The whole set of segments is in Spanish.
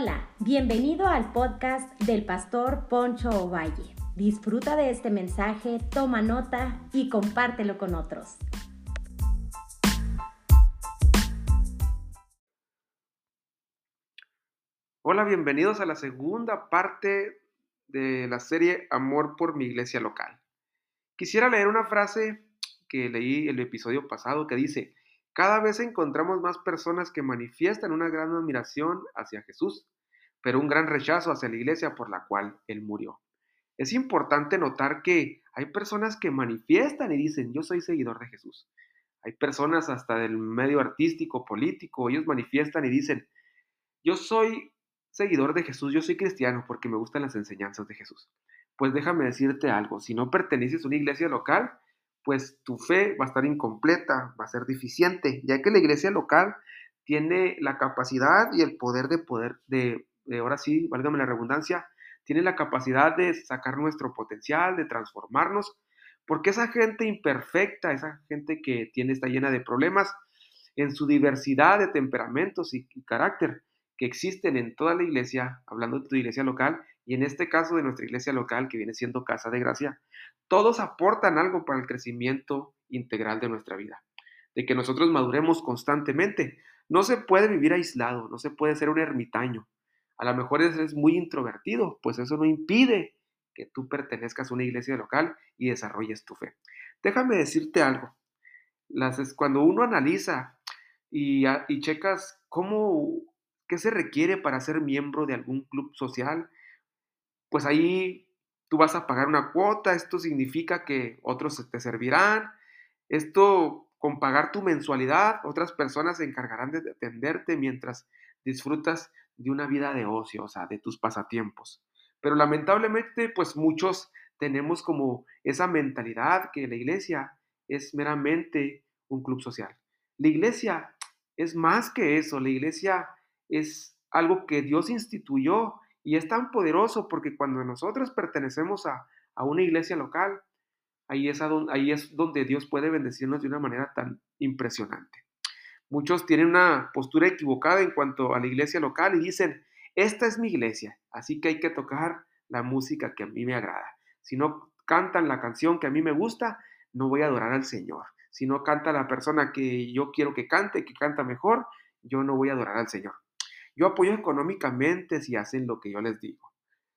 Hola, bienvenido al podcast del pastor Poncho Ovalle. Disfruta de este mensaje, toma nota y compártelo con otros. Hola, bienvenidos a la segunda parte de la serie Amor por mi iglesia local. Quisiera leer una frase que leí el episodio pasado que dice, cada vez encontramos más personas que manifiestan una gran admiración hacia Jesús, pero un gran rechazo hacia la iglesia por la cual Él murió. Es importante notar que hay personas que manifiestan y dicen, yo soy seguidor de Jesús. Hay personas hasta del medio artístico, político, ellos manifiestan y dicen, yo soy seguidor de Jesús, yo soy cristiano porque me gustan las enseñanzas de Jesús. Pues déjame decirte algo, si no perteneces a una iglesia local, pues tu fe va a estar incompleta, va a ser deficiente, ya que la iglesia local tiene la capacidad y el poder de poder, de, ahora sí, válgame la redundancia, tiene la capacidad de sacar nuestro potencial, de transformarnos, porque esa gente imperfecta, esa gente que tiene, está llena de problemas, en su diversidad de temperamentos y, y carácter que existen en toda la iglesia, hablando de tu iglesia local, y en este caso de nuestra iglesia local, que viene siendo Casa de Gracia, todos aportan algo para el crecimiento integral de nuestra vida, de que nosotros maduremos constantemente. No se puede vivir aislado, no se puede ser un ermitaño. A lo mejor eres muy introvertido, pues eso no impide que tú pertenezcas a una iglesia local y desarrolles tu fe. Déjame decirte algo. Las, cuando uno analiza y, y checas cómo, qué se requiere para ser miembro de algún club social, pues ahí tú vas a pagar una cuota, esto significa que otros te servirán, esto con pagar tu mensualidad, otras personas se encargarán de atenderte mientras disfrutas de una vida de ocio, o sea, de tus pasatiempos. Pero lamentablemente, pues muchos tenemos como esa mentalidad que la iglesia es meramente un club social. La iglesia es más que eso, la iglesia es algo que Dios instituyó y es tan poderoso porque cuando nosotros pertenecemos a, una iglesia local, ahí es, ahí es donde Dios puede bendecirnos de una manera tan impresionante. Muchos tienen una postura equivocada en cuanto a la iglesia local y dicen, esta es mi iglesia, así que hay que tocar la música que a mí me agrada. Si no cantan la canción que a mí me gusta, no voy a adorar al Señor. Si no canta la persona que yo quiero que cante, que canta mejor, yo no voy a adorar al Señor. Yo apoyo económicamente si hacen lo que yo les digo.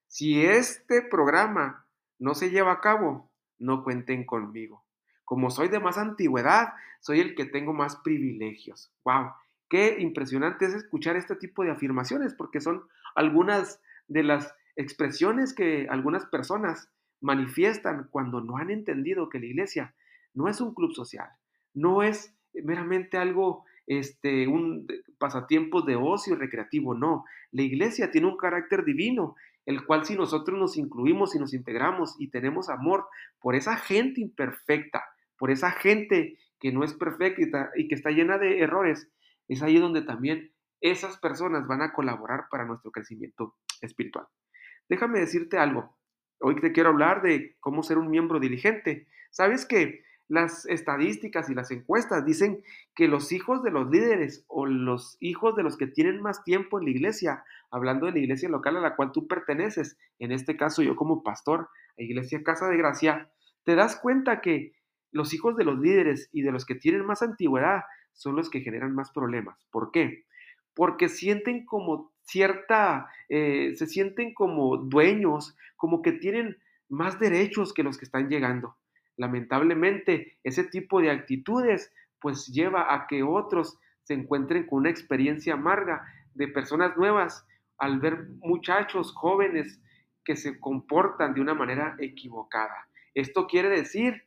Si este programa no se lleva a cabo, no cuenten conmigo. Como soy de más antigüedad, soy el que tengo más privilegios. ¡Wow! Qué impresionante es escuchar este tipo de afirmaciones porque son algunas de las expresiones que algunas personas manifiestan cuando no han entendido que la iglesia no es un club social, no es meramente algo este, un pasatiempos de ocio recreativo, no. La iglesia tiene un carácter divino, el cual si nosotros nos incluimos y nos integramos y tenemos amor por esa gente imperfecta, por esa gente que no es perfecta y que está llena de errores, es ahí donde también esas personas van a colaborar para nuestro crecimiento espiritual. Déjame decirte algo. Hoy te quiero hablar de cómo ser un miembro diligente. ¿Sabes que las estadísticas y las encuestas dicen que los hijos de los líderes o los hijos de los que tienen más tiempo en la iglesia, hablando de la iglesia local a la cual tú perteneces, en este caso yo como pastor a Iglesia Casa de Gracia, te das cuenta que los hijos de los líderes y de los que tienen más antigüedad son los que generan más problemas. ¿Por qué? Porque sienten como cierta, eh, se sienten como dueños, como que tienen más derechos que los que están llegando. Lamentablemente, ese tipo de actitudes pues lleva a que otros se encuentren con una experiencia amarga de personas nuevas al ver muchachos jóvenes que se comportan de una manera equivocada. Esto quiere decir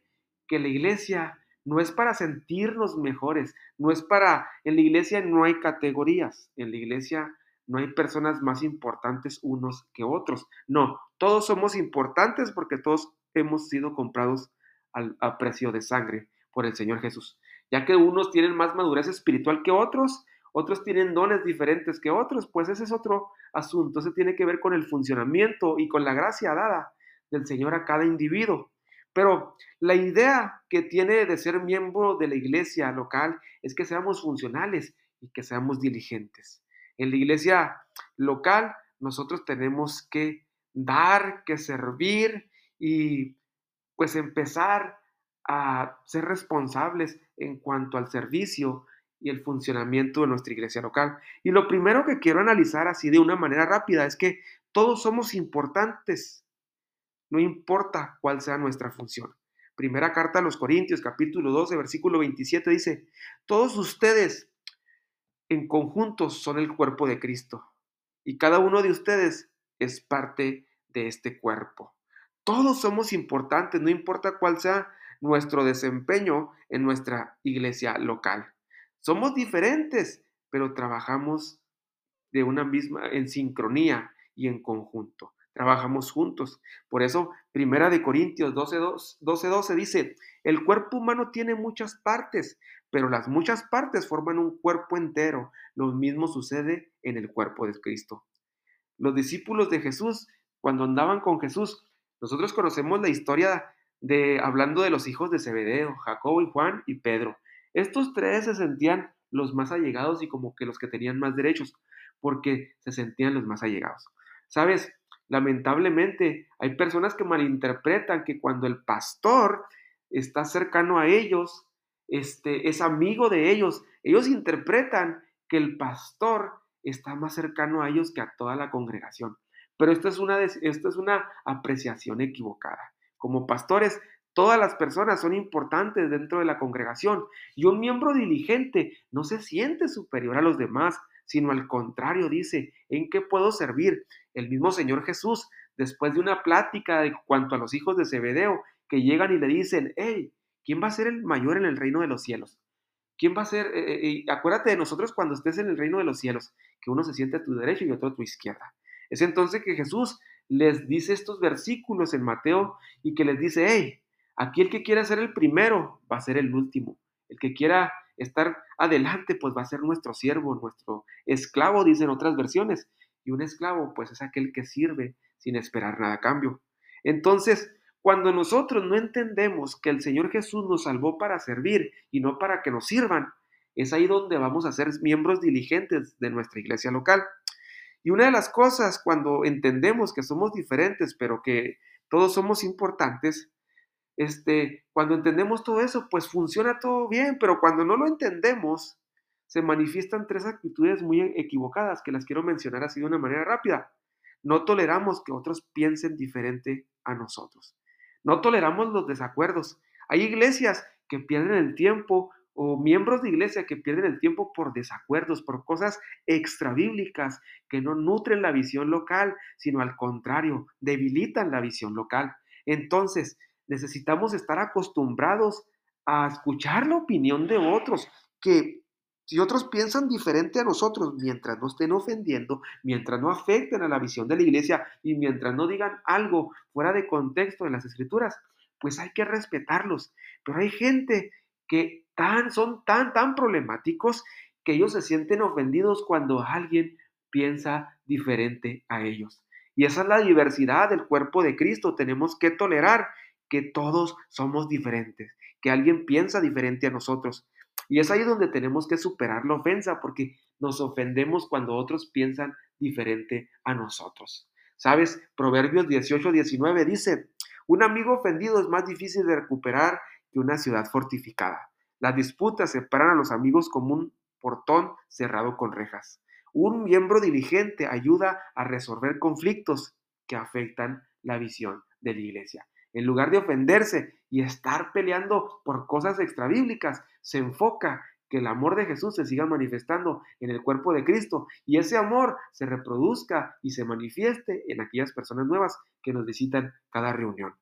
que la iglesia no es para sentirnos mejores, no es para, en la iglesia no hay categorías, en la iglesia no hay personas más importantes unos que otros, no, todos somos importantes porque todos hemos sido comprados al, a precio de sangre por el Señor Jesús. Ya que unos tienen más madurez espiritual que otros, otros tienen dones diferentes que otros, pues ese es otro asunto. Ese tiene que ver con el funcionamiento y con la gracia dada del Señor a cada individuo. Pero la idea que tiene de ser miembro de la iglesia local es que seamos funcionales y que seamos diligentes. En la iglesia local, nosotros tenemos que dar, que servir y pues empezar a ser responsables en cuanto al servicio y el funcionamiento de nuestra iglesia local. Y lo primero que quiero analizar así de una manera rápida es que todos somos importantes, no importa cuál sea nuestra función. Primera carta a los Corintios, capítulo 12, versículo 27 dice, todos ustedes en conjunto son el cuerpo de Cristo y cada uno de ustedes es parte de este cuerpo. Todos somos importantes, no importa cuál sea nuestro desempeño en nuestra iglesia local. Somos diferentes, pero trabajamos de una misma en sincronía y en conjunto. Trabajamos juntos. Por eso, Primera de Corintios 12, 12, 12 dice, el cuerpo humano tiene muchas partes, pero las muchas partes forman un cuerpo entero. Lo mismo sucede en el cuerpo de Cristo. Los discípulos de Jesús, cuando andaban con Jesús, nosotros conocemos la historia de hablando de los hijos de Zebedeo, Jacobo y Juan y Pedro. Estos tres se sentían los más allegados y como que los que tenían más derechos, porque se sentían los más allegados. Sabes, lamentablemente hay personas que malinterpretan que cuando el pastor está cercano a ellos, este, es amigo de ellos, ellos interpretan que el pastor está más cercano a ellos que a toda la congregación. Pero esto es una, esto es una apreciación equivocada. Como pastores, todas las personas son importantes dentro de la congregación y un miembro diligente no se siente superior a los demás, sino al contrario dice, ¿en qué puedo servir? El mismo Señor Jesús, después de una plática de cuanto a los hijos de Zebedeo, que llegan y le dicen, hey, ¿quién va a ser el mayor en el reino de los cielos? ¿Quién va a ser? Eh, eh, acuérdate de nosotros cuando estés en el reino de los cielos, que uno se siente a tu derecha y otro a tu izquierda. Es entonces que Jesús les dice estos versículos en Mateo y que les dice, hey, aquí el que quiera ser el primero va a ser el último. El que quiera estar adelante, pues va a ser nuestro siervo, nuestro esclavo, dicen otras versiones. Y un esclavo, pues es aquel que sirve sin esperar nada a cambio. Entonces, cuando nosotros no entendemos que el Señor Jesús nos salvó para servir y no para que nos sirvan, es ahí donde vamos a ser miembros diligentes de nuestra iglesia local. Y una de las cosas cuando entendemos que somos diferentes, pero que todos somos importantes, este, cuando entendemos todo eso, pues funciona todo bien, pero cuando no lo entendemos, se manifiestan tres actitudes muy equivocadas que las quiero mencionar así de una manera rápida. No toleramos que otros piensen diferente a nosotros. No toleramos los desacuerdos. Hay iglesias que pierden el tiempo o miembros de iglesia que pierden el tiempo por desacuerdos, por cosas extrabíblicas que no nutren la visión local, sino al contrario, debilitan la visión local. Entonces, necesitamos estar acostumbrados a escuchar la opinión de otros, que si otros piensan diferente a nosotros, mientras no estén ofendiendo, mientras no afecten a la visión de la iglesia y mientras no digan algo fuera de contexto de las escrituras, pues hay que respetarlos. Pero hay gente que tan, son tan, tan problemáticos que ellos se sienten ofendidos cuando alguien piensa diferente a ellos. Y esa es la diversidad del cuerpo de Cristo. Tenemos que tolerar que todos somos diferentes, que alguien piensa diferente a nosotros. Y es ahí donde tenemos que superar la ofensa, porque nos ofendemos cuando otros piensan diferente a nosotros. ¿Sabes? Proverbios 18, 19 dice, un amigo ofendido es más difícil de recuperar que una ciudad fortificada. Las disputas separan a los amigos como un portón cerrado con rejas. Un miembro diligente ayuda a resolver conflictos que afectan la visión de la iglesia. En lugar de ofenderse y estar peleando por cosas extrabíblicas, se enfoca que el amor de Jesús se siga manifestando en el cuerpo de Cristo y ese amor se reproduzca y se manifieste en aquellas personas nuevas que nos visitan cada reunión.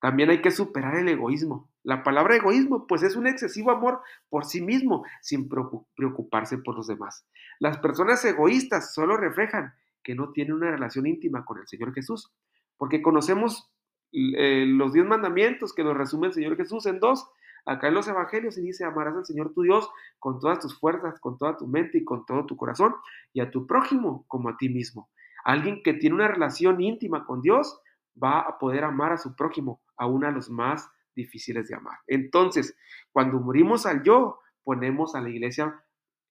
También hay que superar el egoísmo. La palabra egoísmo, pues es un excesivo amor por sí mismo, sin preocuparse por los demás. Las personas egoístas solo reflejan que no tienen una relación íntima con el Señor Jesús, porque conocemos eh, los diez mandamientos que nos resume el Señor Jesús en dos. Acá en los evangelios y dice, amarás al Señor tu Dios con todas tus fuerzas, con toda tu mente y con todo tu corazón, y a tu prójimo como a ti mismo. Alguien que tiene una relación íntima con Dios va a poder amar a su prójimo, aún a los más difíciles de amar. Entonces, cuando morimos al yo, ponemos a la iglesia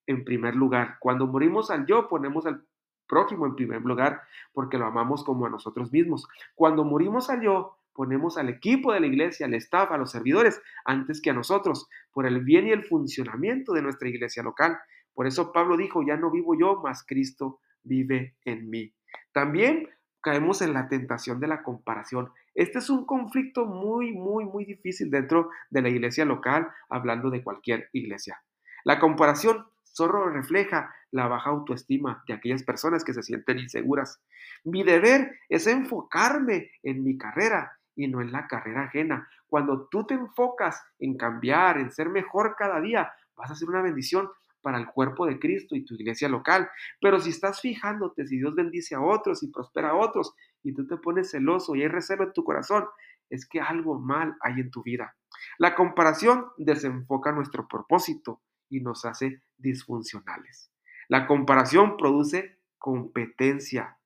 en primer lugar. Cuando morimos al yo, ponemos al prójimo en primer lugar, porque lo amamos como a nosotros mismos. Cuando morimos al yo, ponemos al equipo de la iglesia, al staff, a los servidores, antes que a nosotros, por el bien y el funcionamiento de nuestra iglesia local. Por eso Pablo dijo, ya no vivo yo, mas Cristo vive en mí. También caemos en la tentación de la comparación. Este es un conflicto muy, muy, muy difícil dentro de la iglesia local, hablando de cualquier iglesia. La comparación solo refleja la baja autoestima de aquellas personas que se sienten inseguras. Mi deber es enfocarme en mi carrera y no en la carrera ajena. Cuando tú te enfocas en cambiar, en ser mejor cada día, vas a ser una bendición para el cuerpo de Cristo y tu iglesia local. Pero si estás fijándote, si Dios bendice a otros y prospera a otros y tú te pones celoso y hay recelo en tu corazón, es que algo mal hay en tu vida. La comparación desenfoca nuestro propósito y nos hace disfuncionales. La comparación produce competencia.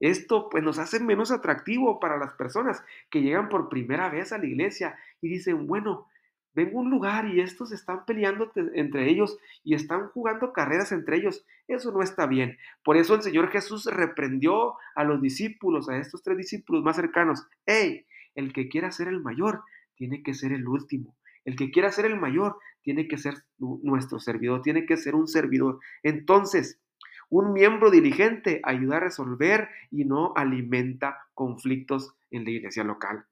Esto pues nos hace menos atractivo para las personas que llegan por primera vez a la iglesia y dicen, bueno, vengo a un lugar y estos están peleando entre ellos y están jugando carreras entre ellos. Eso no está bien. Por eso el Señor Jesús reprendió a los discípulos, a estos tres discípulos más cercanos. ¡Hey! El que quiera ser el mayor tiene que ser el último. El que quiera ser el mayor tiene que ser nuestro servidor, tiene que ser un servidor. Entonces, un miembro diligente ayuda a resolver y no alimenta conflictos en la iglesia local.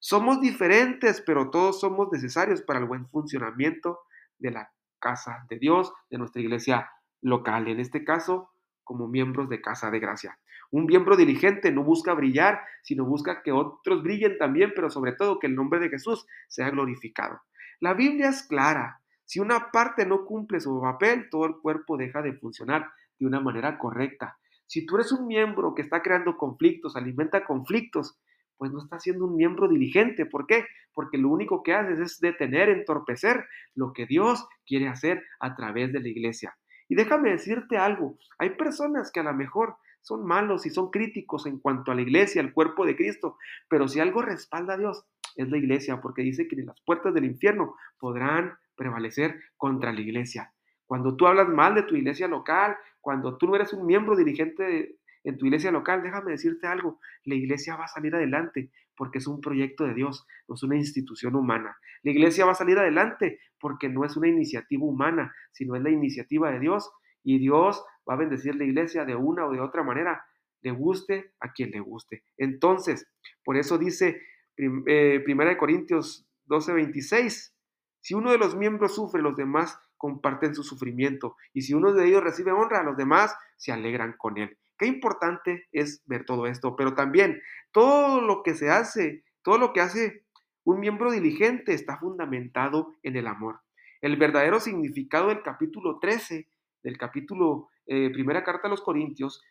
Somos diferentes, pero todos somos necesarios para el buen funcionamiento de la casa de Dios, de nuestra iglesia local. En este caso, como miembros de Casa de Gracia. Un miembro diligente no busca brillar, sino busca que otros brillen también, pero sobre todo que el nombre de Jesús sea glorificado. La Biblia es clara. Si una parte no cumple su papel, todo el cuerpo deja de funcionar de una manera correcta. Si tú eres un miembro que está creando conflictos, alimenta conflictos, pues no está siendo un miembro diligente. ¿Por qué? Porque lo único que haces es detener, entorpecer lo que Dios quiere hacer a través de la iglesia. Y déjame decirte algo, hay personas que a lo mejor son malos y son críticos en cuanto a la iglesia, al cuerpo de Cristo, pero si algo respalda a Dios, es la iglesia, porque dice que ni las puertas del infierno podrán prevalecer contra la iglesia. Cuando tú hablas mal de tu iglesia local, cuando tú no eres un miembro dirigente en tu iglesia local, déjame decirte algo, la iglesia va a salir adelante porque es un proyecto de Dios, no es una institución humana. La iglesia va a salir adelante porque no es una iniciativa humana, sino es la iniciativa de Dios y Dios va a bendecir la iglesia de una o de otra manera, le guste a quien le guste. Entonces, por eso dice eh, Primera de Corintios 12:26, si uno de los miembros sufre, los demás comparten su sufrimiento. Y si uno de ellos recibe honra, los demás se alegran con él. Qué importante es ver todo esto, pero también todo lo que se hace, todo lo que hace un miembro diligente está fundamentado en el amor. El verdadero significado del capítulo 13, del capítulo eh, primera carta a los Corintios,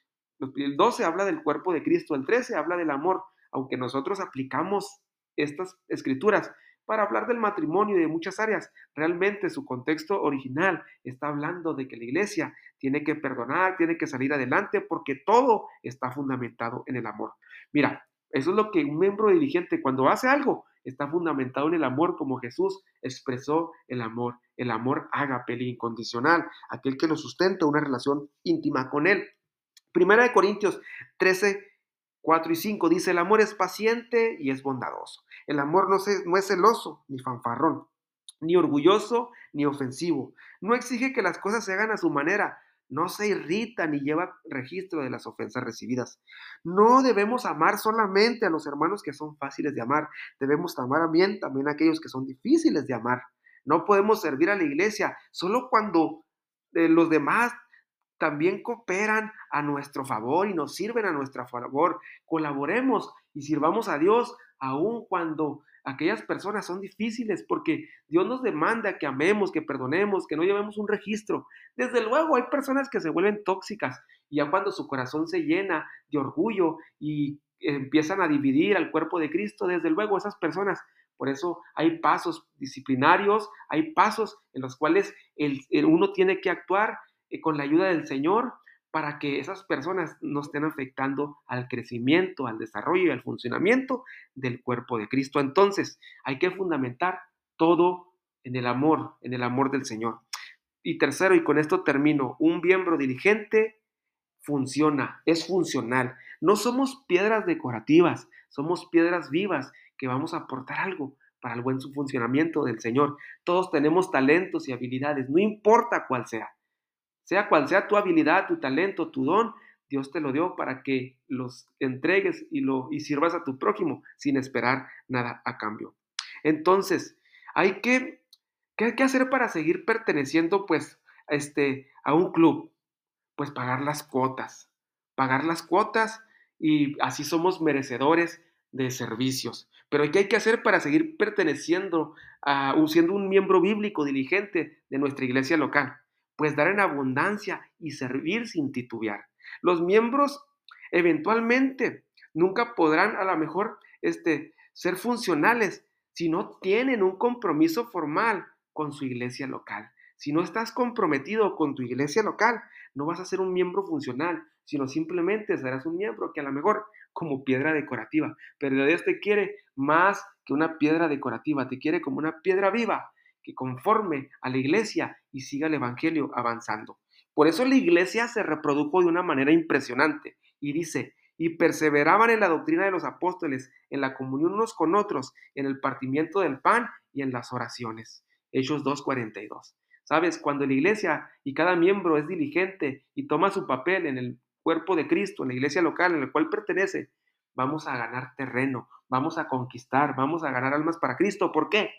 el 12 habla del cuerpo de Cristo, el 13 habla del amor, aunque nosotros aplicamos estas escrituras para hablar del matrimonio y de muchas áreas. Realmente su contexto original está hablando de que la iglesia tiene que perdonar, tiene que salir adelante, porque todo está fundamentado en el amor. Mira, eso es lo que un miembro dirigente cuando hace algo está fundamentado en el amor como Jesús expresó el amor, el amor ágape, incondicional, aquel que lo sustenta una relación íntima con él. Primera de Corintios 13 4 y 5 dice, el amor es paciente y es bondadoso. El amor no, no es celoso ni fanfarrón, ni orgulloso ni ofensivo. No exige que las cosas se hagan a su manera. No se irrita ni lleva registro de las ofensas recibidas. No debemos amar solamente a los hermanos que son fáciles de amar. Debemos amar bien también a aquellos que son difíciles de amar. No podemos servir a la iglesia solo cuando eh, los demás también cooperan a nuestro favor y nos sirven a nuestro favor. Colaboremos y sirvamos a Dios aun cuando aquellas personas son difíciles, porque Dios nos demanda que amemos, que perdonemos, que no llevemos un registro. Desde luego hay personas que se vuelven tóxicas y ya cuando su corazón se llena de orgullo y empiezan a dividir al cuerpo de Cristo, desde luego esas personas por eso hay pasos disciplinarios, hay pasos en los cuales el, uno tiene que actuar con la ayuda del Señor para que esas personas no estén afectando al crecimiento, al desarrollo y al funcionamiento del cuerpo de Cristo. Entonces, hay que fundamentar todo en el amor, en el amor del Señor. Y tercero, y con esto termino, un miembro diligente funciona, es funcional. No somos piedras decorativas, somos piedras vivas que vamos a aportar algo para el buen funcionamiento del Señor. Todos tenemos talentos y habilidades, no importa cuál sea. Sea cual sea tu habilidad, tu talento, tu don, Dios te lo dio para que los entregues y, lo, y sirvas a tu prójimo sin esperar nada a cambio. Entonces, hay que, ¿qué hay que hacer para seguir perteneciendo pues este, a un club? Pues pagar las cuotas, pagar las cuotas y así somos merecedores de servicios. Pero ¿qué hay que hacer para seguir perteneciendo a, siendo un miembro bíblico diligente de nuestra iglesia local? Pues dar en abundancia y servir sin titubear. Los miembros eventualmente nunca podrán a lo mejor este, ser funcionales si no tienen un compromiso formal con su iglesia local. Si no estás comprometido con tu iglesia local, no vas a ser un miembro funcional, sino simplemente serás un miembro que a lo mejor como piedra decorativa, pero Dios te quiere más que una piedra decorativa, te quiere como una piedra viva que conforme a la iglesia y siga el evangelio avanzando. Por eso la iglesia se reprodujo de una manera impresionante y dice, y perseveraban en la doctrina de los apóstoles, en la comunión unos con otros, en el partimiento del pan y en las oraciones. Hechos 2.42. Sabes, cuando la iglesia y cada miembro es diligente y toma su papel en el cuerpo de Cristo, en la iglesia local en la cual pertenece, vamos a ganar terreno, vamos a conquistar, vamos a ganar almas para Cristo. ¿Por qué?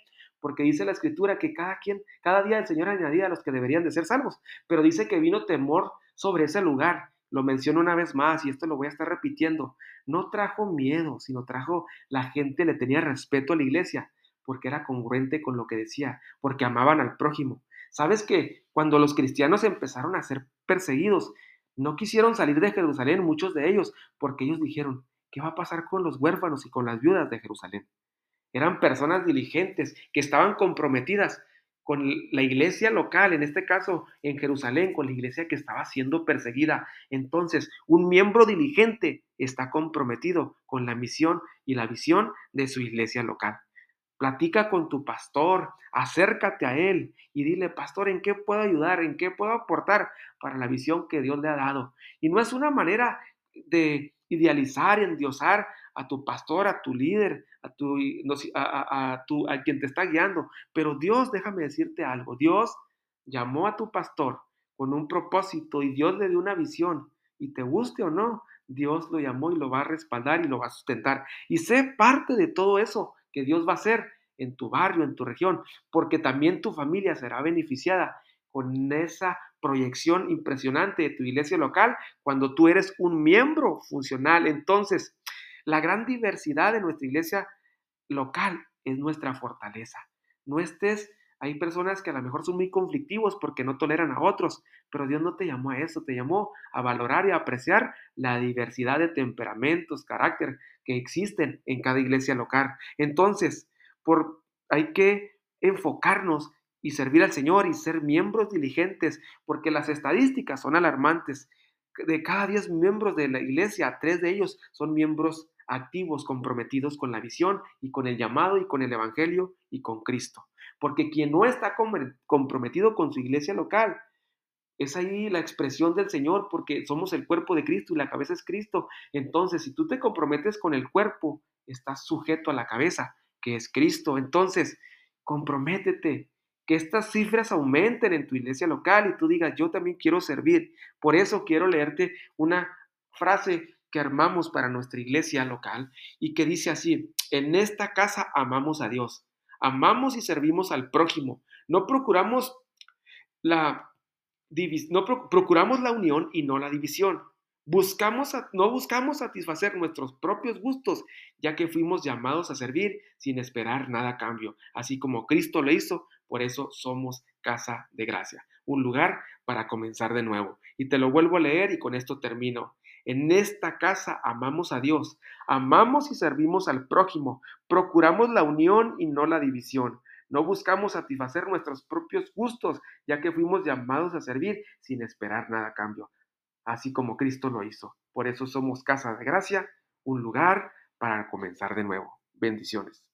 Porque dice la escritura que cada quien, cada día el Señor añadía a los que deberían de ser salvos, pero dice que vino temor sobre ese lugar lo menciono una vez más y esto lo voy a estar repitiendo, no trajo miedo, sino trajo la gente le tenía respeto a la iglesia, porque era congruente con lo que decía, porque amaban al prójimo. ¿Sabes que cuando los cristianos empezaron a ser perseguidos, no quisieron salir de Jerusalén muchos de ellos, porque ellos dijeron, ¿qué va a pasar con los huérfanos y con las viudas de Jerusalén? Eran personas diligentes que estaban comprometidas con la iglesia local, en este caso en Jerusalén, con la iglesia que estaba siendo perseguida. Entonces, un miembro diligente está comprometido con la misión y la visión de su iglesia local. Platica con tu pastor, acércate a él y dile, pastor, ¿en qué puedo ayudar? ¿En qué puedo aportar para la visión que Dios le ha dado? Y no es una manera de idealizar, endiosar a tu pastor, a tu líder, a, tu, a, tu, a quien te está guiando. Pero Dios, déjame decirte algo, Dios llamó a tu pastor con un propósito y Dios le dio una visión. Y te guste o no, Dios lo llamó y lo va a respaldar y lo va a sustentar. Y sé parte de todo eso que Dios va a hacer en tu barrio, en tu región, porque también tu familia será beneficiada con esa proyección impresionante de tu iglesia local cuando tú eres un miembro funcional. Entonces, la gran diversidad de nuestra iglesia local es nuestra fortaleza. No estés, hay personas que a lo mejor son muy conflictivos porque no toleran a otros, pero Dios no te llamó a eso, te llamó a valorar y a apreciar la diversidad de temperamentos, carácter que existen en cada iglesia local. Entonces, por, hay que enfocarnos y servir al Señor y ser miembros diligentes, porque las estadísticas son alarmantes. De cada 10 miembros de la iglesia, tres de ellos son miembros activos, comprometidos con la visión y con el llamado y con el Evangelio y con Cristo. Porque quien no está comprometido con su iglesia local, es ahí la expresión del Señor, porque somos el cuerpo de Cristo y la cabeza es Cristo. Entonces, si tú te comprometes con el cuerpo, estás sujeto a la cabeza, que es Cristo. Entonces, comprométete, que estas cifras aumenten en tu iglesia local y tú digas, yo también quiero servir. Por eso quiero leerte una frase que armamos para nuestra iglesia local y que dice así, en esta casa amamos a Dios, amamos y servimos al prójimo, no procuramos la, no procuramos la unión y no la división. Buscamos, no buscamos satisfacer nuestros propios gustos, ya que fuimos llamados a servir sin esperar nada a cambio, así como Cristo lo hizo, por eso somos casa de gracia, un lugar para comenzar de nuevo. Y te lo vuelvo a leer y con esto termino. En esta casa amamos a Dios, amamos y servimos al prójimo, procuramos la unión y no la división. No buscamos satisfacer nuestros propios gustos, ya que fuimos llamados a servir sin esperar nada a cambio, así como Cristo lo hizo. Por eso somos casa de gracia, un lugar para comenzar de nuevo. Bendiciones.